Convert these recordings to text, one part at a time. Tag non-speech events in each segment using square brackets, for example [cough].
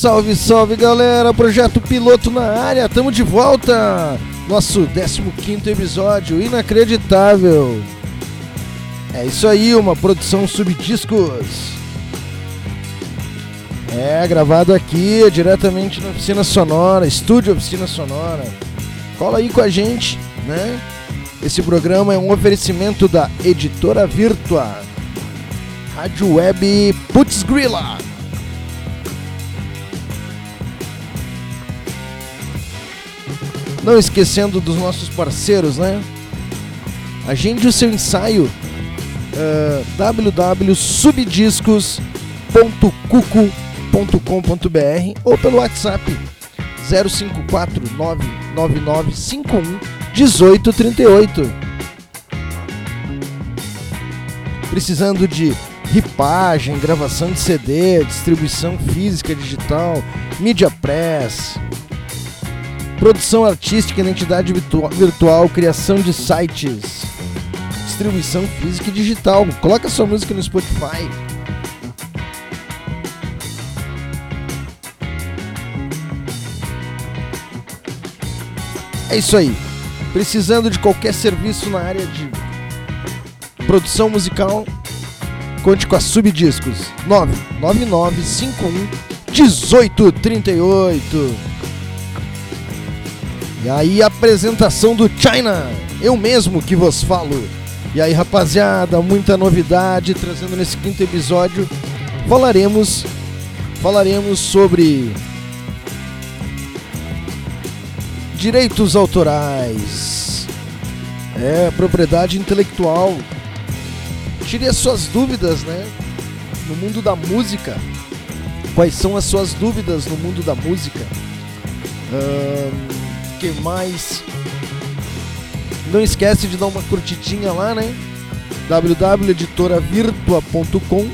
Salve, salve galera! Projeto Piloto na área, tamo de volta! Nosso 15 episódio, inacreditável! É isso aí, uma produção subdiscos. É, gravado aqui, diretamente na oficina sonora, estúdio oficina sonora. Cola aí com a gente, né? Esse programa é um oferecimento da editora Virtua, Rádio Web Putz Grilla. Não esquecendo dos nossos parceiros, né? Agende o seu ensaio uh, www.subdiscos.cuco.com.br ou pelo WhatsApp 054999511838. Precisando de ripagem, gravação de CD, distribuição física digital, mídia press, produção artística, identidade virtual, criação de sites, distribuição física e digital. Coloca sua música no Spotify. É isso aí. Precisando de qualquer serviço na área de produção musical, conte com a Subdiscos 99951 1838. E aí, apresentação do China, eu mesmo que vos falo. E aí, rapaziada, muita novidade trazendo nesse quinto episódio. Falaremos falaremos sobre direitos autorais. É, propriedade intelectual. Tire as suas dúvidas, né? No mundo da música. Quais são as suas dúvidas no mundo da música? Um, que mais? Não esquece de dar uma curtidinha lá, né? www.editoravirtua.com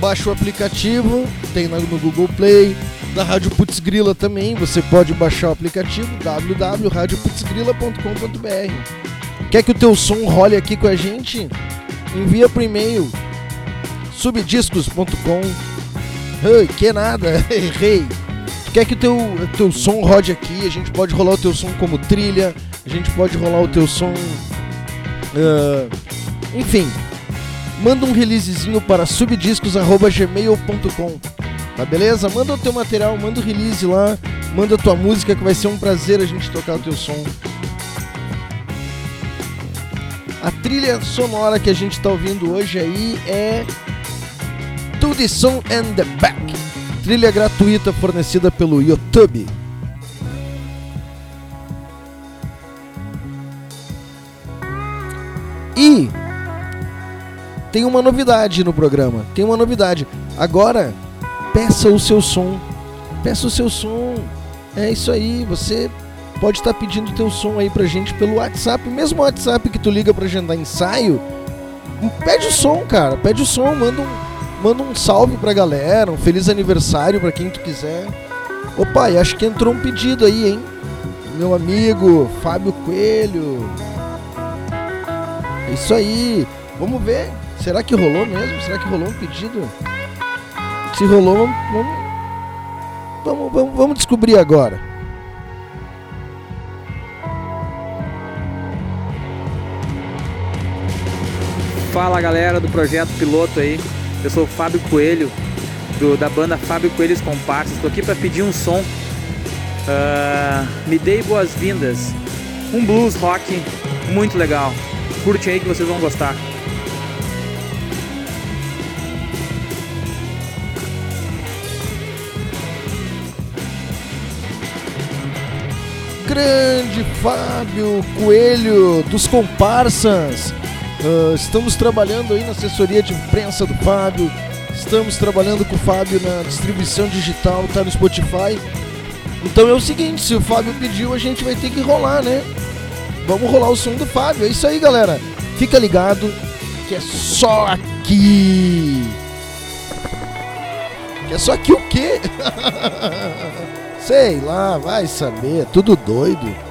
Baixa o aplicativo, tem no Google Play, da Rádio Putz Grila também, você pode baixar o aplicativo www.radioputzgrila.com.br. Quer que o teu som role aqui com a gente? Envia pro e-mail subdiscos.com. Que nada, [laughs] errei. Quer que o teu, teu som rode aqui? A gente pode rolar o teu som como trilha, a gente pode rolar o teu som. Uh, enfim, manda um releasezinho para subdiscos.gmail.com. Tá beleza? Manda o teu material, manda o release lá, manda a tua música que vai ser um prazer a gente tocar o teu som. A trilha sonora que a gente está ouvindo hoje aí é To The Song and The Back. Trilha gratuita fornecida pelo YouTube. E tem uma novidade no programa. Tem uma novidade. Agora, peça o seu som. Peça o seu som. É isso aí. Você pode estar pedindo o teu som aí pra gente pelo WhatsApp. Mesmo o WhatsApp que tu liga pra agendar ensaio. Pede o som, cara. Pede o som. Manda um, manda um salve pra galera. Um feliz aniversário pra quem tu quiser. Opa, e acho que entrou um pedido aí, hein? Meu amigo Fábio Coelho. É isso aí. Vamos ver. Será que rolou mesmo? Será que rolou um pedido? Se rolou, vamos, vamos, vamos, vamos descobrir agora. Fala galera do projeto piloto aí. Eu sou o Fábio Coelho, do, da banda Fábio Coelhos Comparsas. Estou aqui para pedir um som. Uh, me dei boas-vindas. Um blues rock muito legal. Curte aí que vocês vão gostar. grande Fábio Coelho dos Comparsas. Uh, estamos trabalhando aí na assessoria de imprensa do Fábio. Estamos trabalhando com o Fábio na distribuição digital, tá no Spotify. Então é o seguinte, se o Fábio pediu, a gente vai ter que rolar, né? Vamos rolar o som do Fábio. É isso aí, galera. Fica ligado que é só aqui. Que é só aqui o quê? [laughs] Sei lá, vai saber, tudo doido.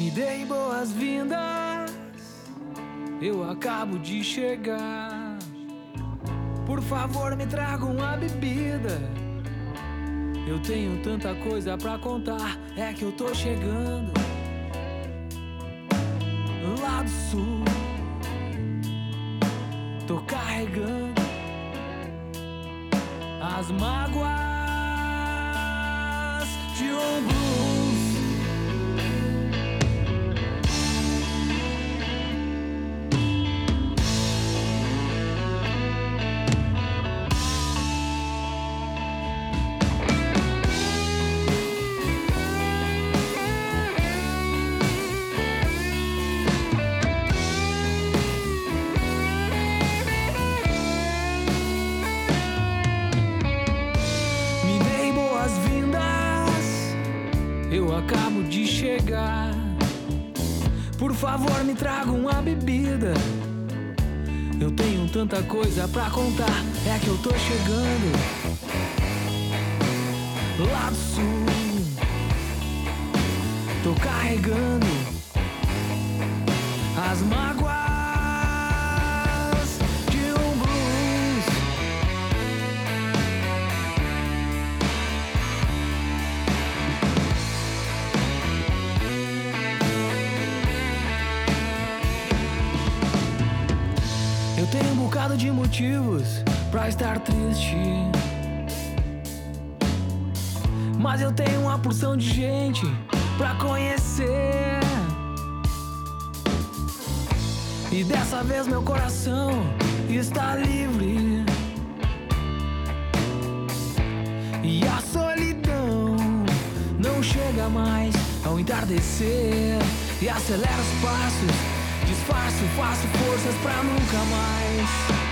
Me dei boas-vindas, eu acabo de chegar. Por favor, me traga uma bebida. Eu tenho tanta coisa pra contar, é que eu tô chegando lá do sul. Tô carregando as mágoas de um blues. Me traga uma bebida. Eu tenho tanta coisa pra contar, é que eu tô chegando lá do sul. De motivos pra estar triste. Mas eu tenho uma porção de gente pra conhecer. E dessa vez meu coração está livre. E a solidão não chega mais ao entardecer. E acelera os passos, disfarço, faço forças pra nunca mais.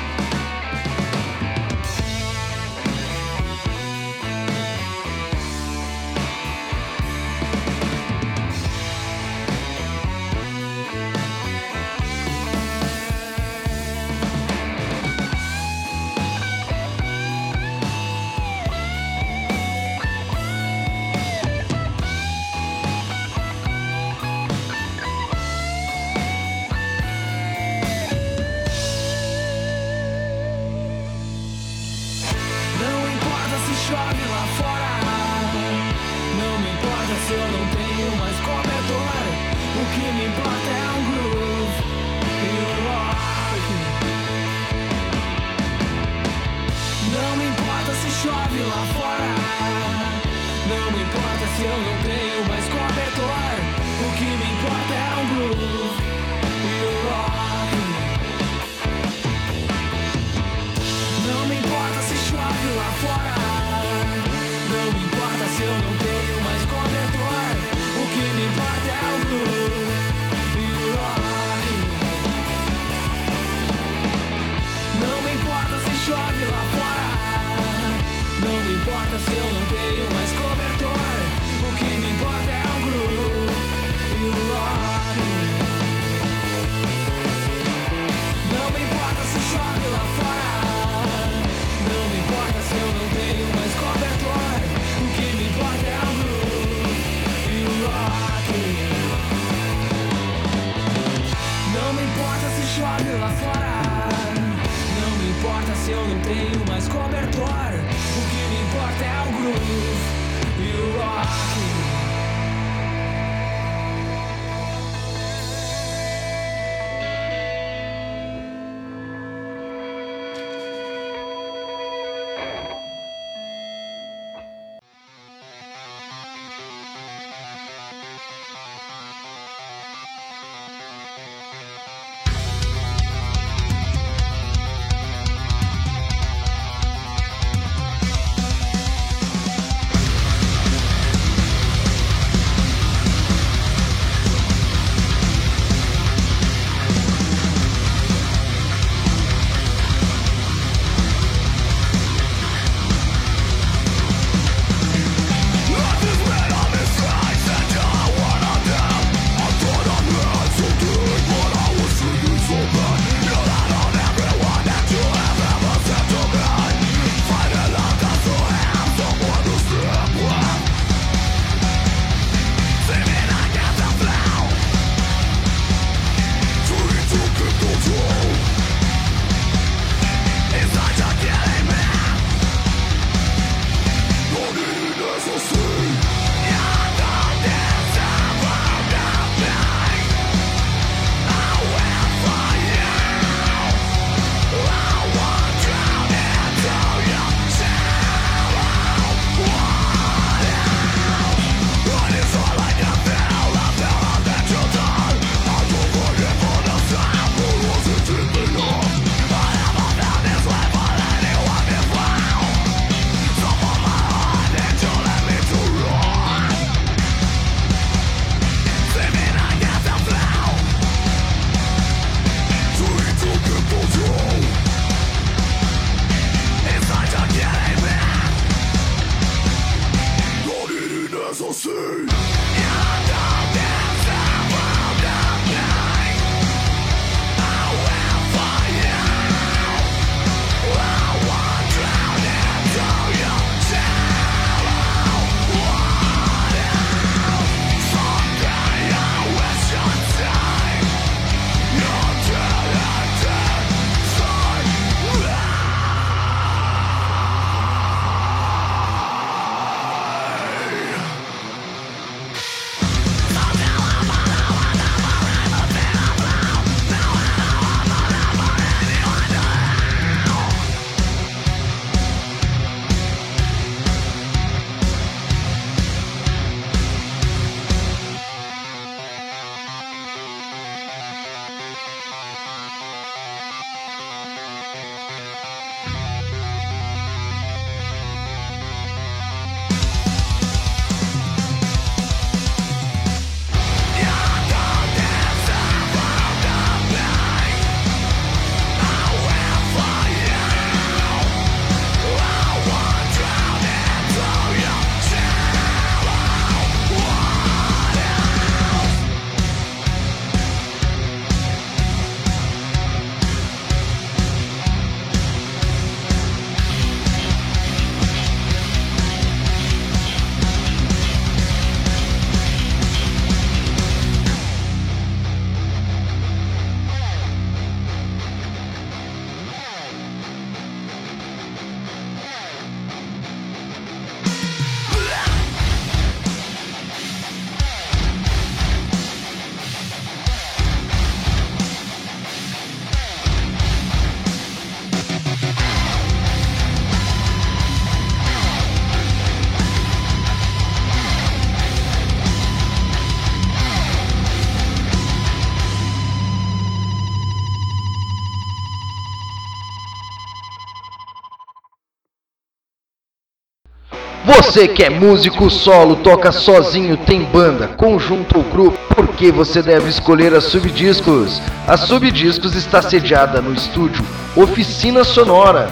Você que é músico solo, toca sozinho, tem banda, conjunto ou grupo, por que você deve escolher a Subdiscos? A Subdiscos está sediada no estúdio Oficina Sonora,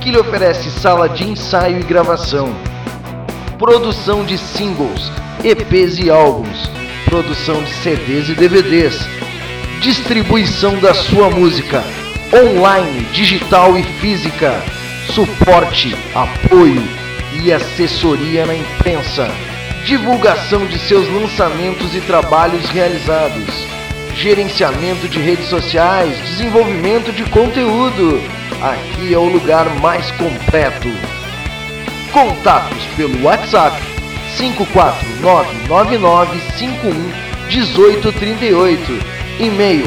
que lhe oferece sala de ensaio e gravação, produção de singles, EPs e álbuns, produção de CDs e DVDs, distribuição da sua música, online, digital e física, suporte, apoio e assessoria na imprensa, divulgação de seus lançamentos e trabalhos realizados, gerenciamento de redes sociais, desenvolvimento de conteúdo. Aqui é o lugar mais completo. Contatos pelo WhatsApp 54999511838. E-mail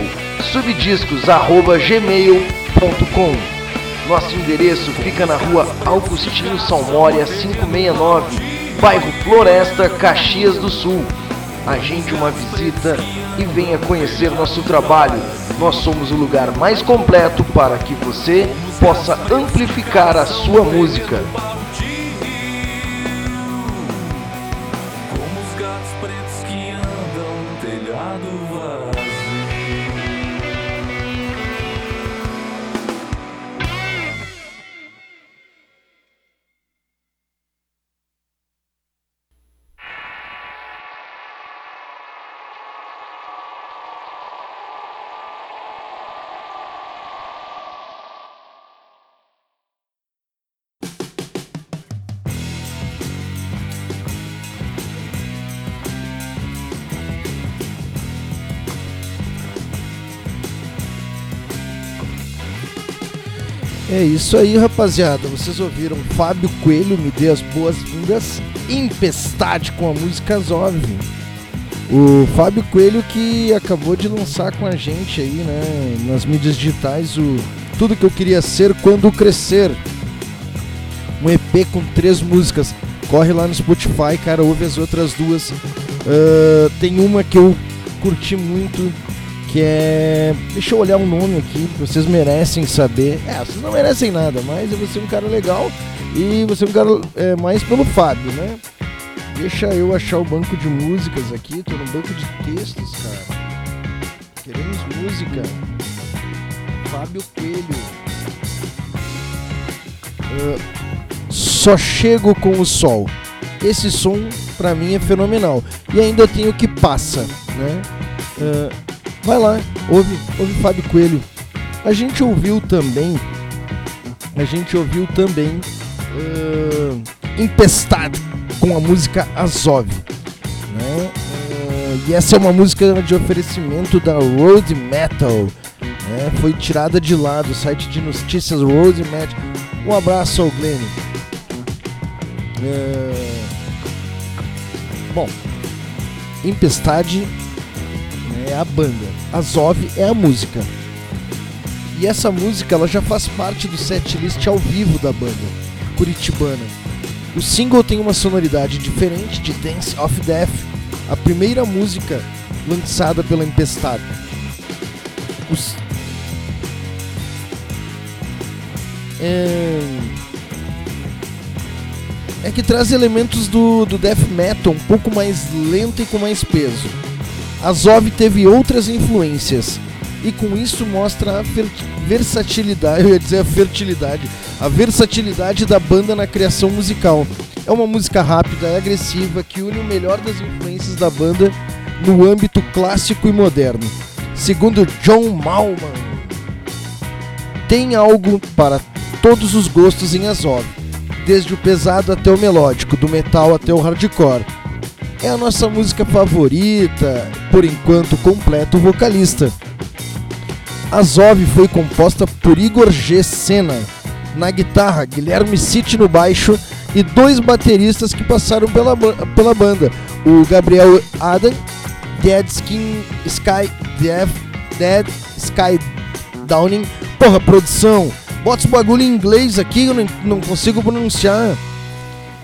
subdiscos@gmail.com nosso endereço fica na rua Augustinho Salmória 569, bairro Floresta, Caxias do Sul. Agende uma visita e venha conhecer nosso trabalho. Nós somos o lugar mais completo para que você possa amplificar a sua música. É isso aí, rapaziada. Vocês ouviram Fábio Coelho me dê as boas-vindas Empestade com a música Zov. O Fábio Coelho que acabou de lançar com a gente aí, né, nas mídias digitais o Tudo que eu queria ser quando crescer. Um EP com três músicas. Corre lá no Spotify, cara, ouve as outras duas. Uh, tem uma que eu curti muito, que é. Deixa eu olhar o um nome aqui, vocês merecem saber. É, vocês não merecem nada, mas você é um cara legal e você é um cara é, mais pelo Fábio, né? Deixa eu achar o banco de músicas aqui, tô no banco de textos, cara. Queremos música. Fábio Coelho. Uh, só chego com o sol. Esse som pra mim é fenomenal. E ainda tem o que passa, né? Uh, Vai lá, ouve, ouve Fábio Coelho. A gente ouviu também, a gente ouviu também uh, Empestado com a música Azov. Né? Uh, e essa é uma música de oferecimento da Road Metal. Né? Foi tirada de lá do site de notícias Road Metal. Um abraço ao Glenn. Uh, bom, Empestade é a banda. Azov é a música. E essa música ela já faz parte do setlist ao vivo da banda, curitibana. O single tem uma sonoridade diferente de Dance of Death, a primeira música lançada pela Empestado. Os... É... é que traz elementos do, do death metal um pouco mais lento e com mais peso. Azov teve outras influências e com isso mostra a versatilidade, eu ia dizer a fertilidade, a versatilidade da banda na criação musical. É uma música rápida e agressiva que une o melhor das influências da banda no âmbito clássico e moderno. Segundo John Malman, tem algo para todos os gostos em Azov, desde o pesado até o melódico, do metal até o hardcore é a nossa música favorita, por enquanto completo vocalista. Azov foi composta por Igor G. Senna na guitarra, Guilherme City no baixo e dois bateristas que passaram pela, pela banda, o Gabriel Adam, Dead Skin Sky Dead, Dead Sky Downing. Porra, produção, bota os bagulho em inglês aqui, eu não, não consigo pronunciar.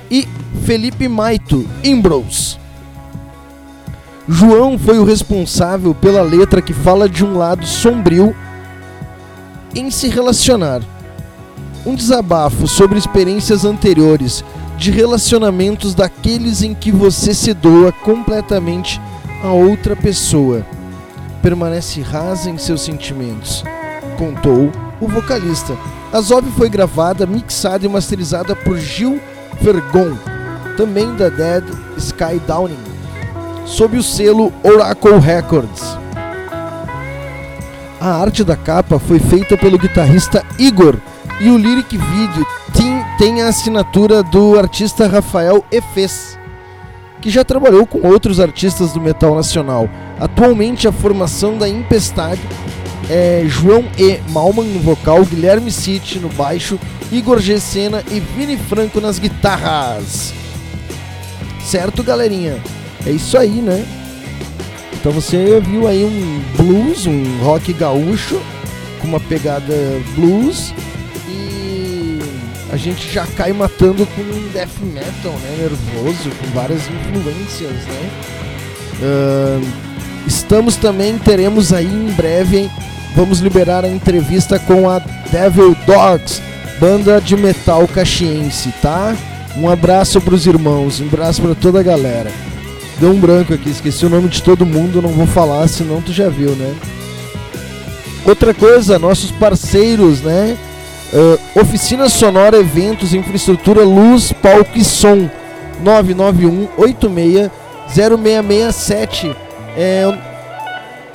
E Felipe Maito, Imbros. João foi o responsável pela letra que fala de um lado sombrio em se relacionar. Um desabafo sobre experiências anteriores, de relacionamentos daqueles em que você se doa completamente a outra pessoa. Permanece rasa em seus sentimentos, contou o vocalista. A Zob foi gravada, mixada e masterizada por Gil Vergon, também da Dead Sky Downing, sob o selo Oracle Records. A arte da capa foi feita pelo guitarrista Igor e o lyric video tem, a assinatura do artista Rafael Efes, que já trabalhou com outros artistas do metal nacional. Atualmente a formação da Impestade é João E. Malman no vocal, Guilherme City no baixo, Igor G. E Vini Franco nas guitarras. Certo, galerinha? É isso aí, né? Então você viu aí um blues, um rock gaúcho com uma pegada blues e a gente já cai matando com um death metal, né? Nervoso, com várias influências, né? Uh, estamos também, teremos aí em breve, vamos liberar a entrevista com a Devil Dogs, banda de metal caxiense, tá? Um abraço para os irmãos, um abraço para toda a galera. Deu um branco aqui, esqueci o nome de todo mundo, não vou falar, senão tu já viu, né? Outra coisa, nossos parceiros, né? Uh, Oficina Sonora, Eventos, Infraestrutura, Luz, Palco e Som. 991 86 0667. É,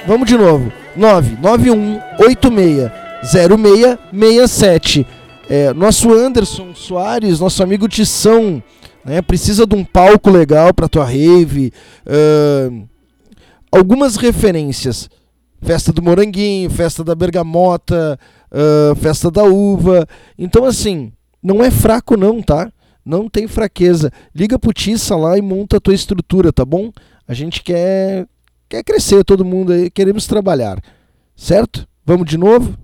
vamos de novo. 991 86 0667. É, nosso Anderson Soares, nosso amigo Tição né? Precisa de um palco legal para tua rave. Uh, algumas referências. Festa do Moranguinho, Festa da Bergamota, uh, Festa da Uva. Então, assim, não é fraco não, tá? Não tem fraqueza. Liga pro Tissa lá e monta a tua estrutura, tá bom? A gente quer, quer crescer, todo mundo aí, queremos trabalhar. Certo? Vamos de novo?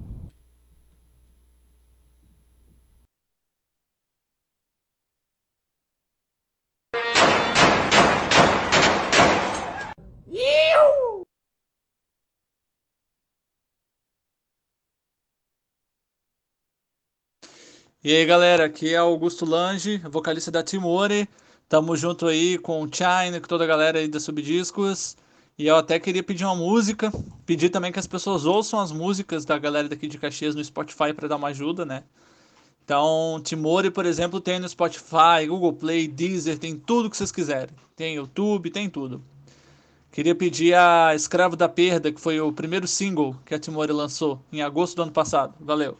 E aí galera, aqui é Augusto Lange, vocalista da Timore. Tamo junto aí com o China, com toda a galera aí da Subdiscos. E eu até queria pedir uma música, pedir também que as pessoas ouçam as músicas da galera daqui de Caxias no Spotify para dar uma ajuda, né? Então, Timore, por exemplo, tem no Spotify, Google Play, Deezer, tem tudo que vocês quiserem. Tem YouTube, tem tudo. Queria pedir a Escravo da Perda, que foi o primeiro single que a Timore lançou em agosto do ano passado. Valeu!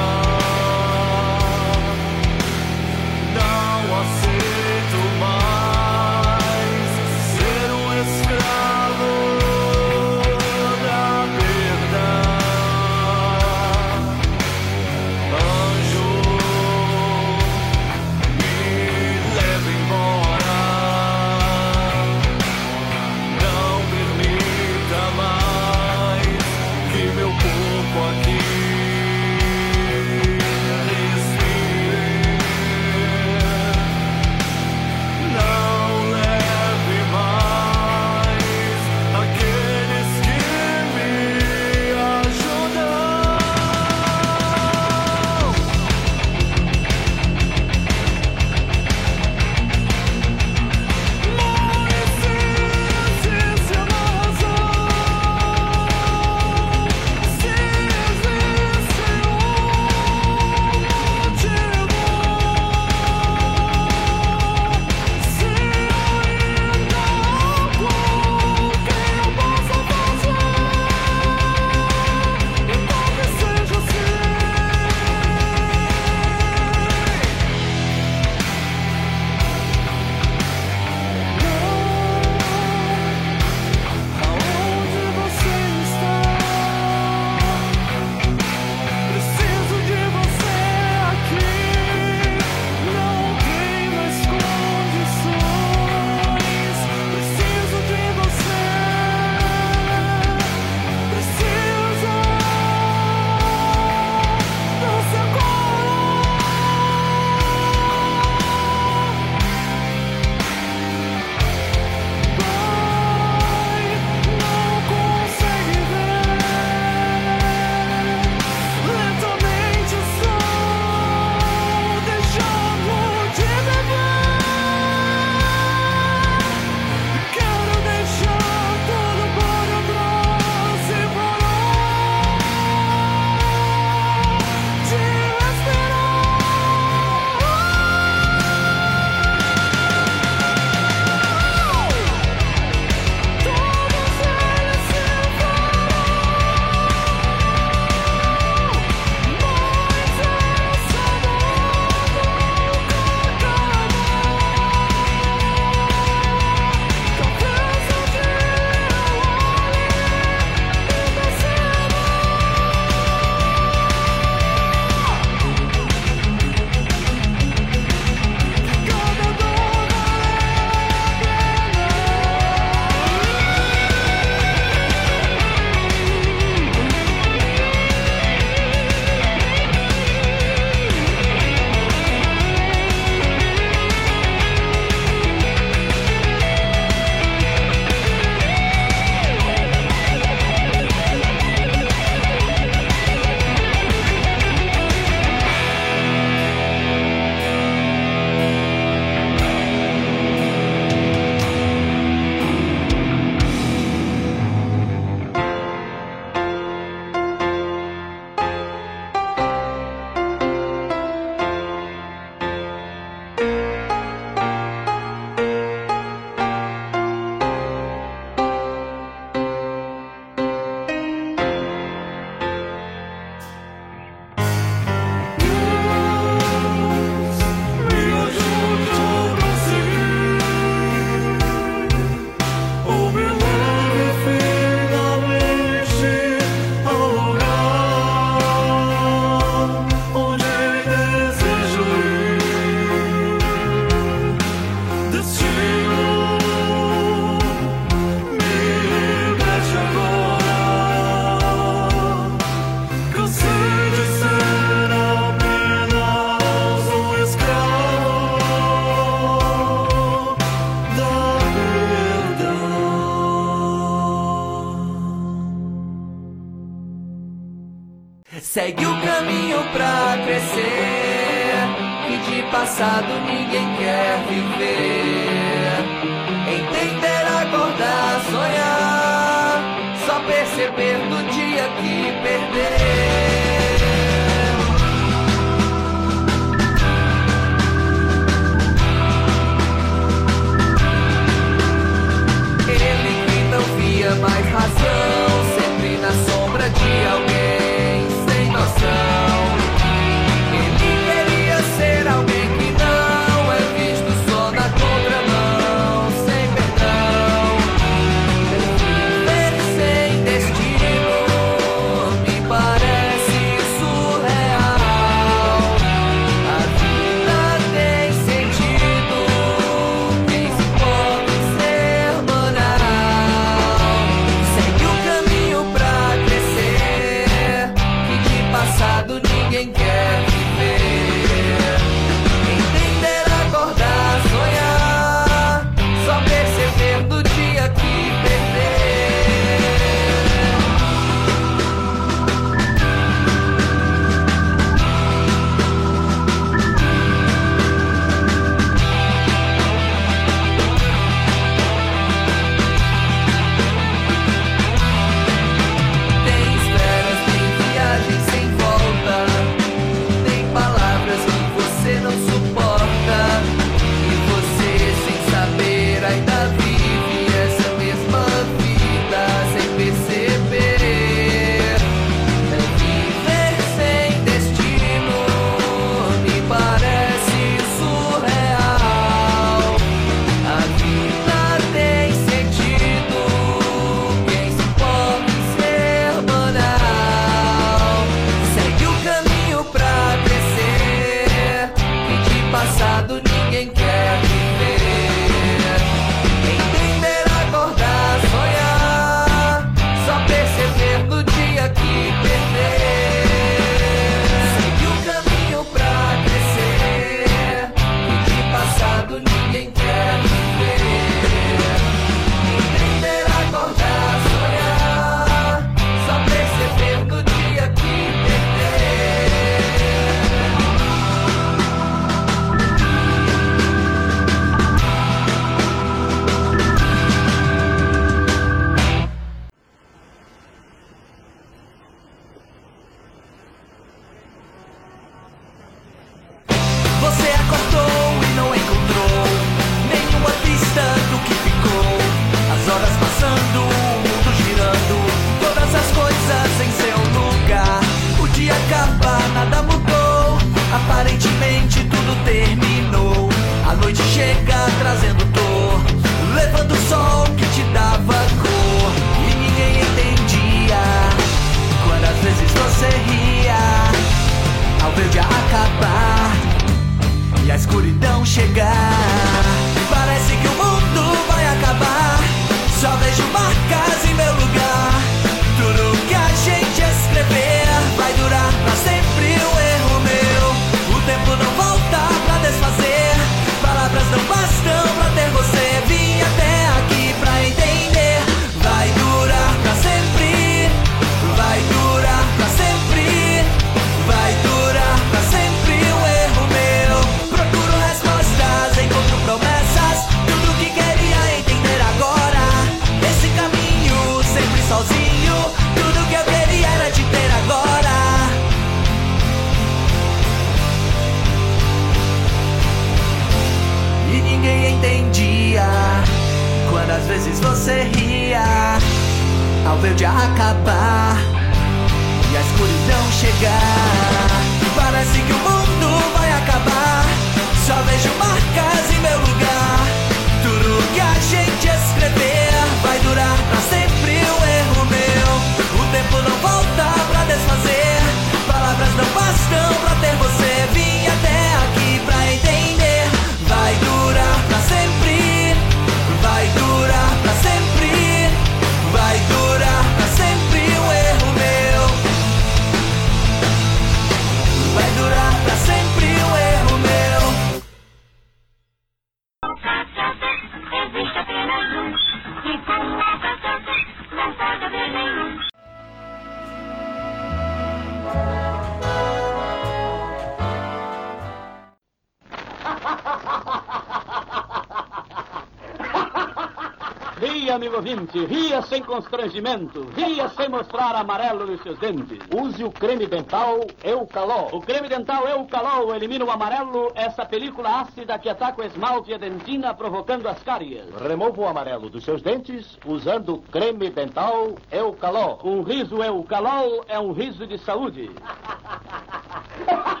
Sem constrangimento. Ria sem mostrar amarelo nos seus dentes. Use o creme dental Eucalol. O creme dental Eucalol elimina o amarelo, essa película ácida que ataca o esmalte e a dentina, provocando as cáries. Remova o amarelo dos seus dentes usando o creme dental Eucalol. Um riso Eucalol é um riso de saúde. [laughs]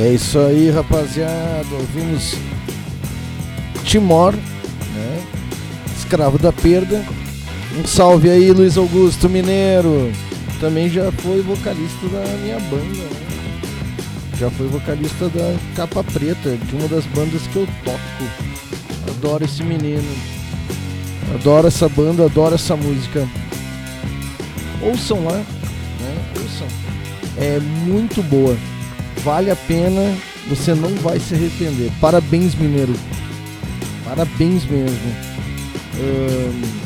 É isso aí, rapaziada. Ouvimos Timor, né? Escravo da Perda. Um salve aí, Luiz Augusto Mineiro. Também já foi vocalista da minha banda, né? Já foi vocalista da Capa Preta, de uma das bandas que eu toco. Adoro esse menino. Adoro essa banda, adoro essa música. Ouçam lá, né? Ouçam. É muito boa. Vale a pena, você não vai se arrepender. Parabéns, Mineiro. Parabéns mesmo. Um,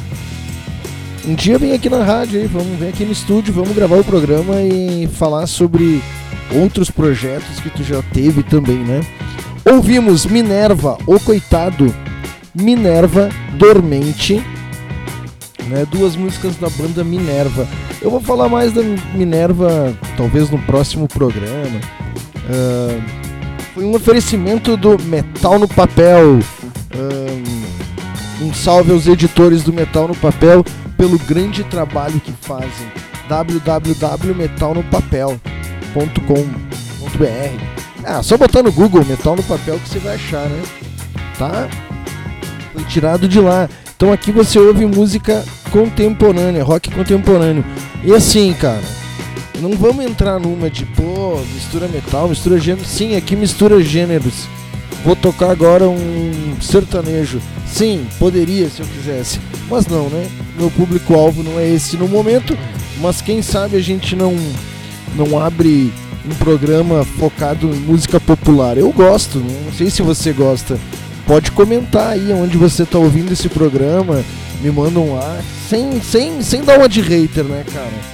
um dia vem aqui na rádio aí, vamos vir aqui no estúdio, vamos gravar o programa e falar sobre outros projetos que tu já teve também, né? Ouvimos Minerva, o coitado, Minerva Dormente, né? Duas músicas da banda Minerva. Eu vou falar mais da Minerva talvez no próximo programa. Uh, foi um oferecimento do Metal no Papel. Uh, um salve aos editores do Metal no Papel pelo grande trabalho que fazem. www.metalnopapel.com.br Ah, só botar no Google Metal no Papel que você vai achar, né? Tá? Foi tirado de lá. Então aqui você ouve música contemporânea, rock contemporâneo. E assim, cara, não vamos entrar numa de, pô, mistura metal, mistura gêneros. Sim, aqui mistura gêneros. Vou tocar agora um sertanejo. Sim, poderia se eu quisesse. Mas não, né? Meu público-alvo não é esse no momento. Mas quem sabe a gente não, não abre um programa focado em música popular. Eu gosto, não sei se você gosta. Pode comentar aí onde você está ouvindo esse programa. Me manda um ar. Sem, sem, sem dar uma de hater, né, cara?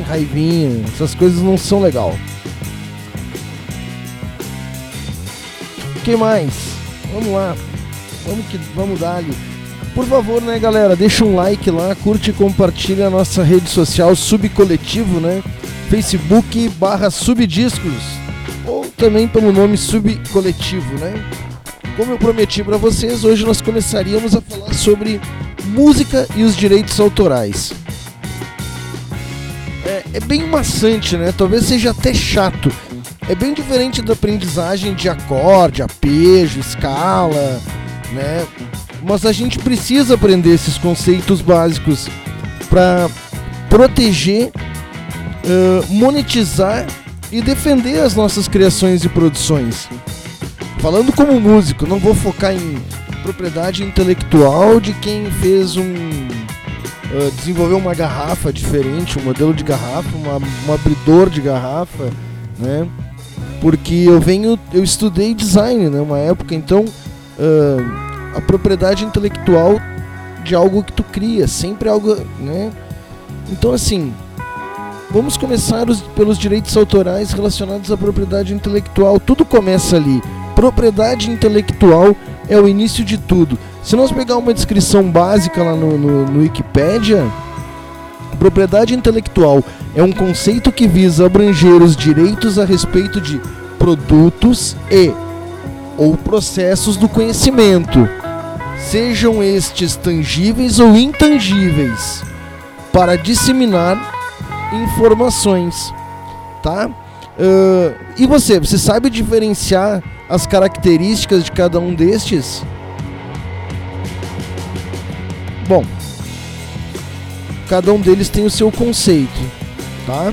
Sem raivinha. Essas coisas não são legal. O que mais? Vamos lá. Vamos que vamos dar ali. Por favor, né, galera, deixa um like lá, curte e compartilha a nossa rede social Subcoletivo, né? Facebook barra Subdiscos ou também pelo nome Subcoletivo, né? Como eu prometi para vocês, hoje nós começaríamos a falar sobre música e os direitos autorais. É, bem maçante, né? Talvez seja até chato. É bem diferente da aprendizagem de acorde, arpejo, escala, né? Mas a gente precisa aprender esses conceitos básicos para proteger, uh, monetizar e defender as nossas criações e produções. Falando como músico, não vou focar em propriedade intelectual de quem fez um. Uh, desenvolveu uma garrafa diferente, um modelo de garrafa, uma, um abridor de garrafa, né? Porque eu venho. Eu estudei design, né? Uma época, então. Uh, a propriedade intelectual de algo que tu cria, sempre algo, né? Então assim, vamos começar os, pelos direitos autorais relacionados à propriedade intelectual. Tudo começa ali. Propriedade intelectual é o início de tudo. Se nós pegar uma descrição básica lá no, no, no Wikipedia, propriedade intelectual é um conceito que visa abranger os direitos a respeito de produtos e ou processos do conhecimento, sejam estes tangíveis ou intangíveis, para disseminar informações, tá? Uh, e você, você sabe diferenciar as características de cada um destes? Bom, cada um deles tem o seu conceito, tá?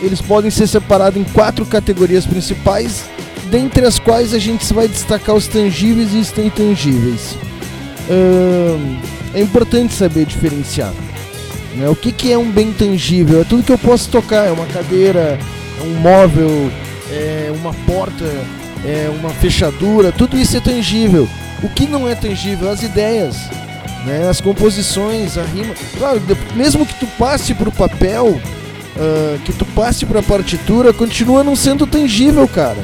Eles podem ser separados em quatro categorias principais, dentre as quais a gente vai destacar os tangíveis e os intangíveis. Uh, é importante saber diferenciar. Né? O que, que é um bem tangível? É tudo que eu posso tocar, é uma cadeira, é um móvel, é uma porta, é uma fechadura, tudo isso é tangível. O que não é tangível? As ideias, né? as composições, a rima. Claro, mesmo que tu passe para o papel, uh, que tu passe para a partitura, continua não sendo tangível, cara.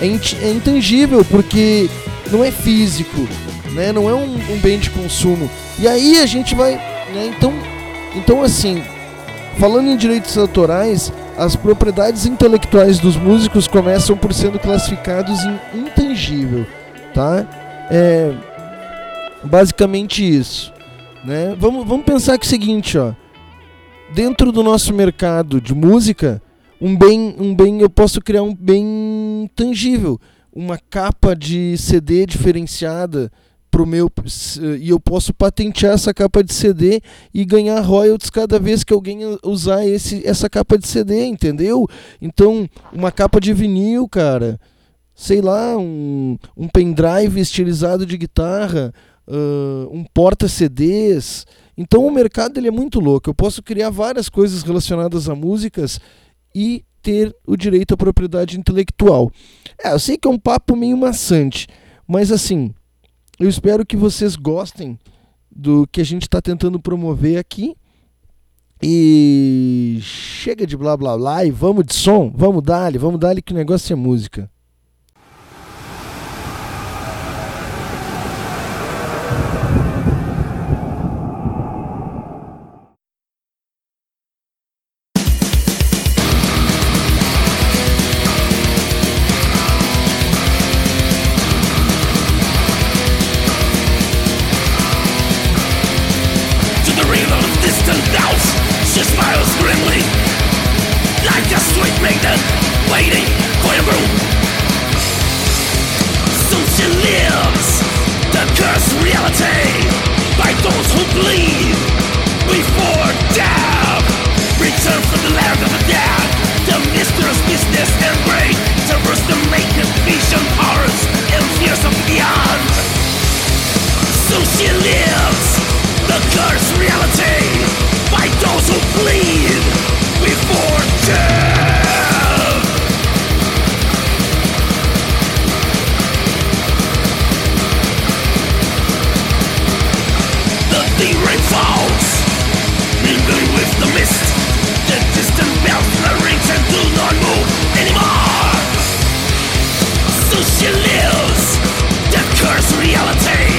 É, é, intangível porque não é físico, né? não é um, um bem de consumo. E aí a gente vai. Né? Então, então, assim, falando em direitos autorais, as propriedades intelectuais dos músicos começam por sendo classificados em intangível, tá? É basicamente isso, né? Vamos, vamos pensar que é o seguinte, ó. Dentro do nosso mercado de música, um bem, um bem, eu posso criar um bem tangível, uma capa de CD diferenciada pro meu e eu posso patentear essa capa de CD e ganhar royalties cada vez que alguém usar esse essa capa de CD, entendeu? Então, uma capa de vinil, cara, sei lá, um, um pendrive estilizado de guitarra, uh, um porta CDs. Então, o mercado ele é muito louco. Eu posso criar várias coisas relacionadas a músicas e ter o direito à propriedade intelectual. É, eu sei que é um papo meio maçante, mas assim, eu espero que vocês gostem do que a gente está tentando promover aqui. E chega de blá blá blá e vamos de som, vamos dar vamos dar que o negócio é música. So she lives the cursed reality. By those who bleed before death. The land of the dead. The and vision and fears of beyond. So she lives the cursed reality. she lives, the cursed reality.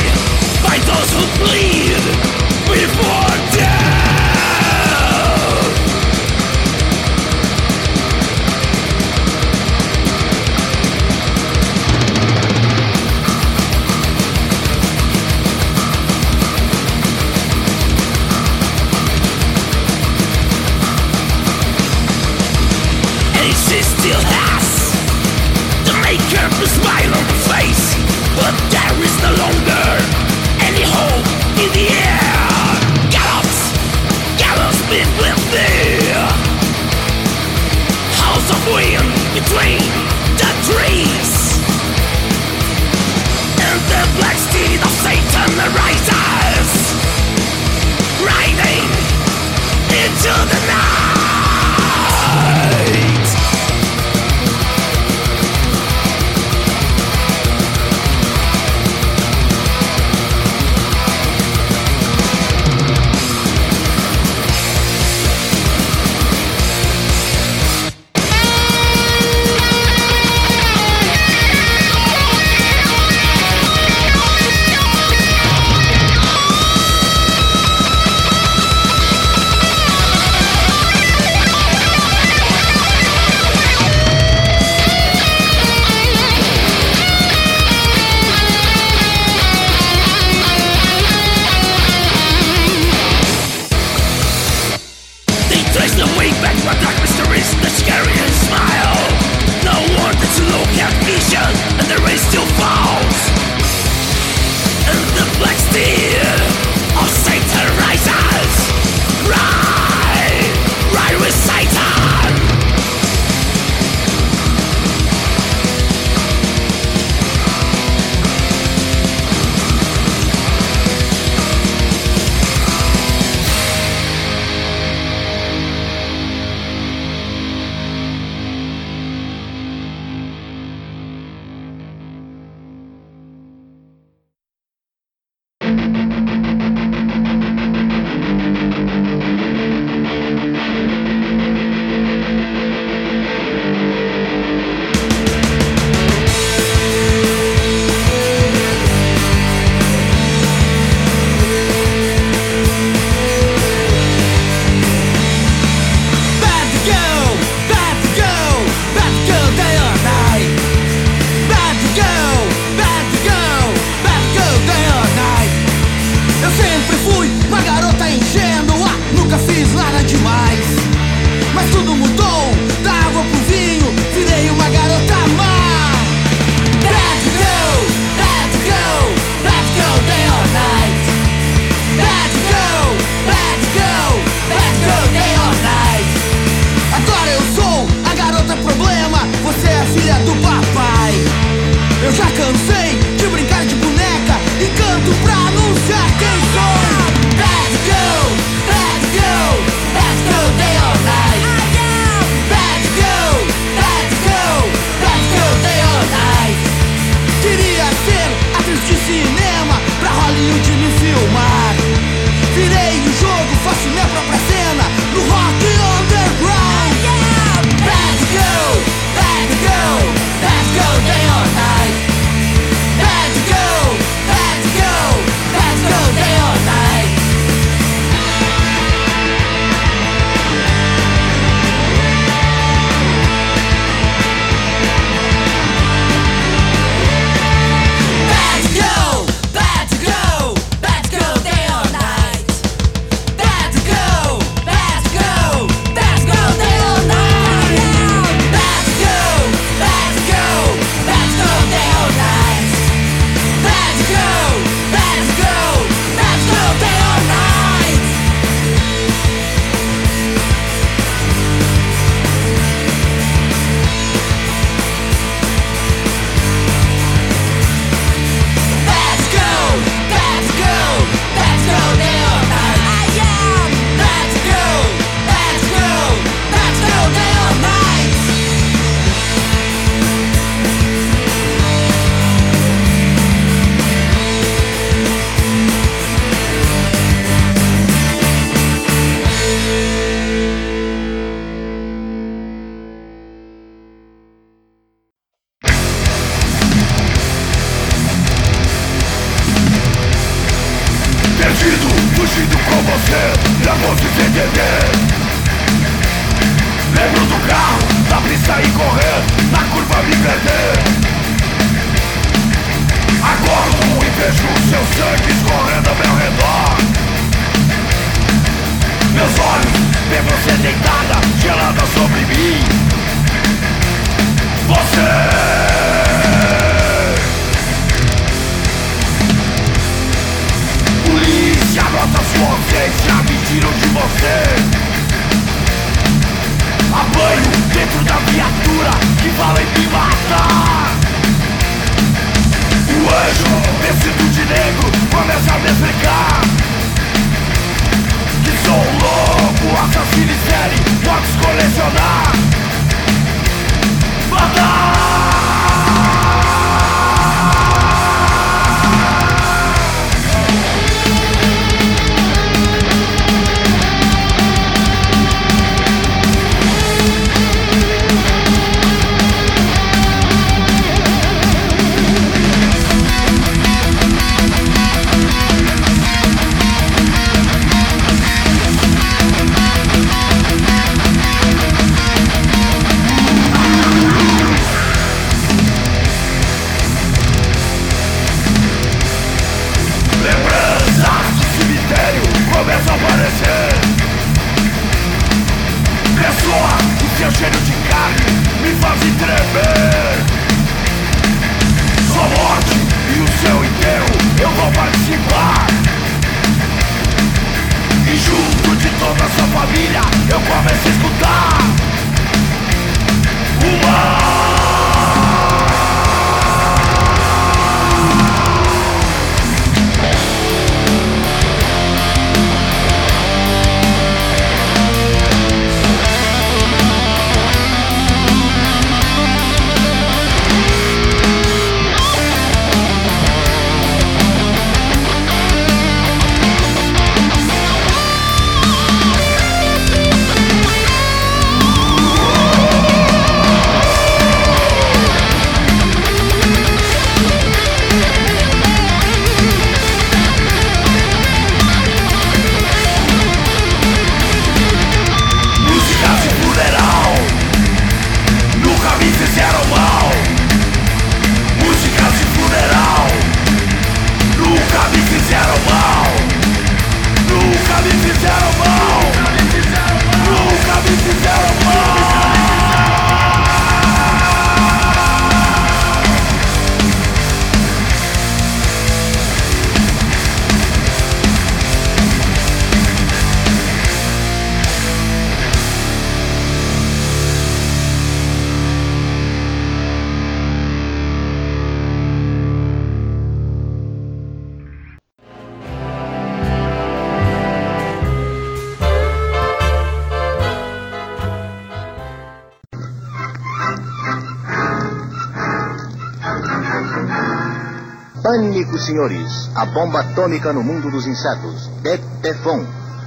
Senhores! A bomba atômica no mundo dos insetos. Detefon.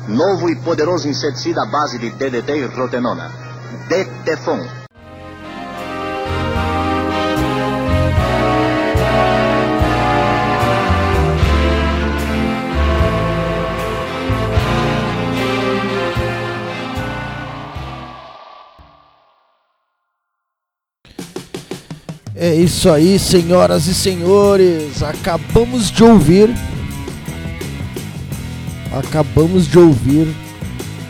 Novo e poderoso inseticida à base de DDT e rotenona. Detefon. É isso aí, senhoras e senhores. Acabamos de ouvir. Acabamos de ouvir.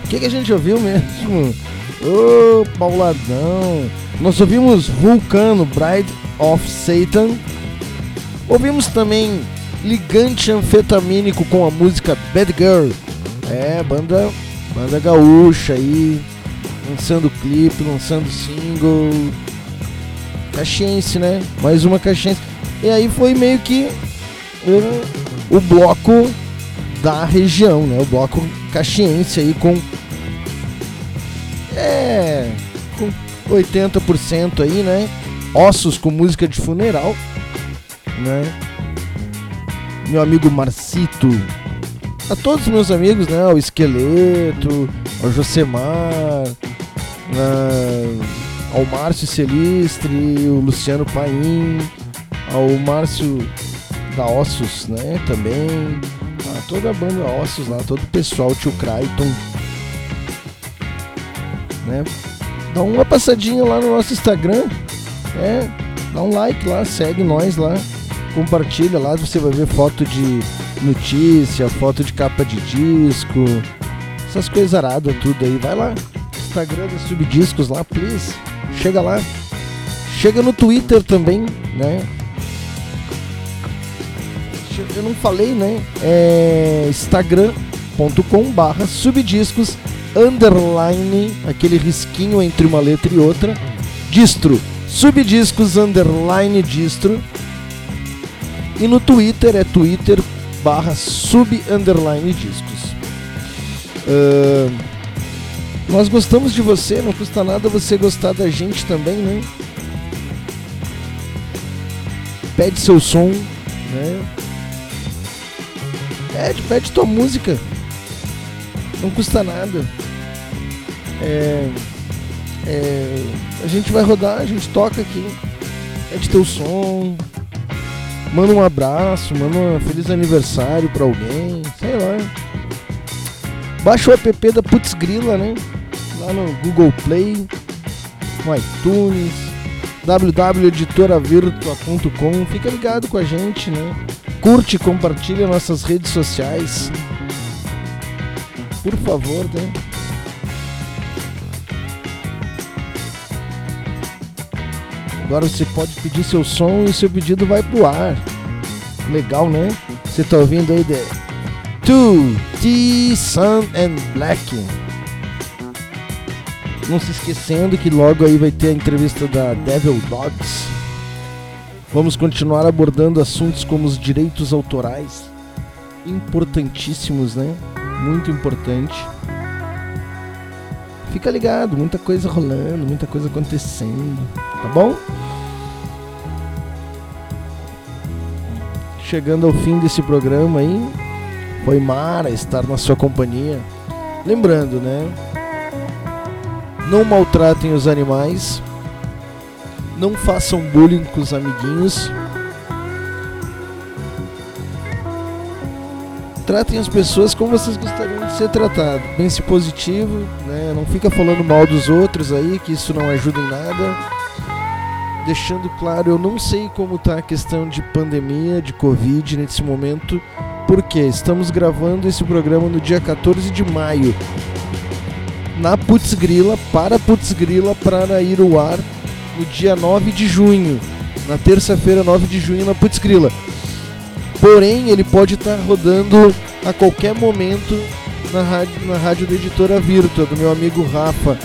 O que, que a gente ouviu mesmo? Ô, Pauladão. Nós ouvimos Vulcano, Bride of Satan. Ouvimos também Ligante Anfetamínico com a música Bad Girl. É, banda, banda gaúcha aí. Lançando clipe, lançando single. Caxiense, né? Mais uma Caxiense. E aí foi meio que o, o bloco da região, né? O bloco caxiense aí com. É. Com 80% aí, né? Ossos com música de funeral, né? Meu amigo Marcito. A todos os meus amigos, né? O Esqueleto, o Josemar. né? Ao Márcio Celistre, o Luciano Paim, ao Márcio da Ossos, né, também, a toda a banda Ossos lá, todo o pessoal, tio Crichton. Né? Dá uma passadinha lá no nosso Instagram. É, dá um like lá, segue nós lá, compartilha lá, você vai ver foto de notícia, foto de capa de disco, essas coisas aradas tudo aí. Vai lá, Instagram da Subdiscos lá, please. Chega lá. Chega no Twitter também, né? Eu não falei, né? É instagram.com barra subdiscos underline, aquele risquinho entre uma letra e outra, distro, subdiscos underline distro. E no Twitter é twitter barra sub underline discos. Uh, nós gostamos de você, não custa nada você gostar da gente também, né? Pede seu som, né? Pede, pede tua música. Não custa nada. É, é, a gente vai rodar, a gente toca aqui. Pede teu som. Manda um abraço, manda um feliz aniversário pra alguém, sei lá. Baixa o app da Putzgrila, né? Lá no Google Play, no iTunes, www.editoravirtua.com. Fica ligado com a gente, né? Curte, compartilha nossas redes sociais. Por favor, né? Agora você pode pedir seu som e seu pedido vai pro ar. Legal, né? Você tá ouvindo aí, ideia? to T, Sun and Black. Não se esquecendo que logo aí vai ter a entrevista da Devil Dogs. Vamos continuar abordando assuntos como os direitos autorais, importantíssimos, né? Muito importante. Fica ligado, muita coisa rolando, muita coisa acontecendo, tá bom? Chegando ao fim desse programa aí, foi mara estar na sua companhia. Lembrando, né? Não maltratem os animais, não façam bullying com os amiguinhos. tratem as pessoas como vocês gostariam de ser tratado. Pense positivo, né? Não fica falando mal dos outros aí, que isso não ajuda em nada. Deixando claro, eu não sei como está a questão de pandemia, de Covid nesse momento, porque estamos gravando esse programa no dia 14 de maio. Na Putz Grila, para Putz Grila, para ir ao ar no dia 9 de junho. Na terça-feira, 9 de junho, na Putz Grila. Porém, ele pode estar tá rodando a qualquer momento na rádio, na rádio da editora Virtua, do meu amigo Rafa.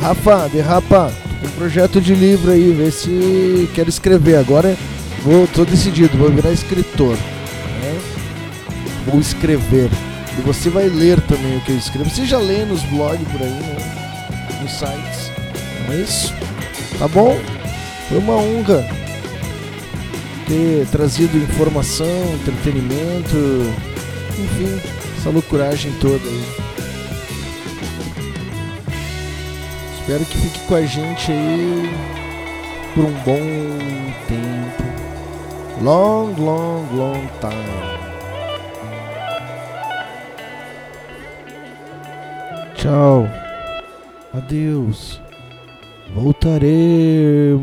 Rafa, derrapa, um projeto de livro aí, vê se quero escrever. Agora vou, tô decidido, vou virar escritor. Né? Vou escrever. E você vai ler também o que eu escrevo. Você já lê nos blogs por aí, né? Nos sites. Não é isso? Tá bom? Foi uma honra ter trazido informação, entretenimento, enfim, essa loucuragem toda aí. Espero que fique com a gente aí por um bom tempo. Long, long, long time. Tchau. Adeus. Voltaremos.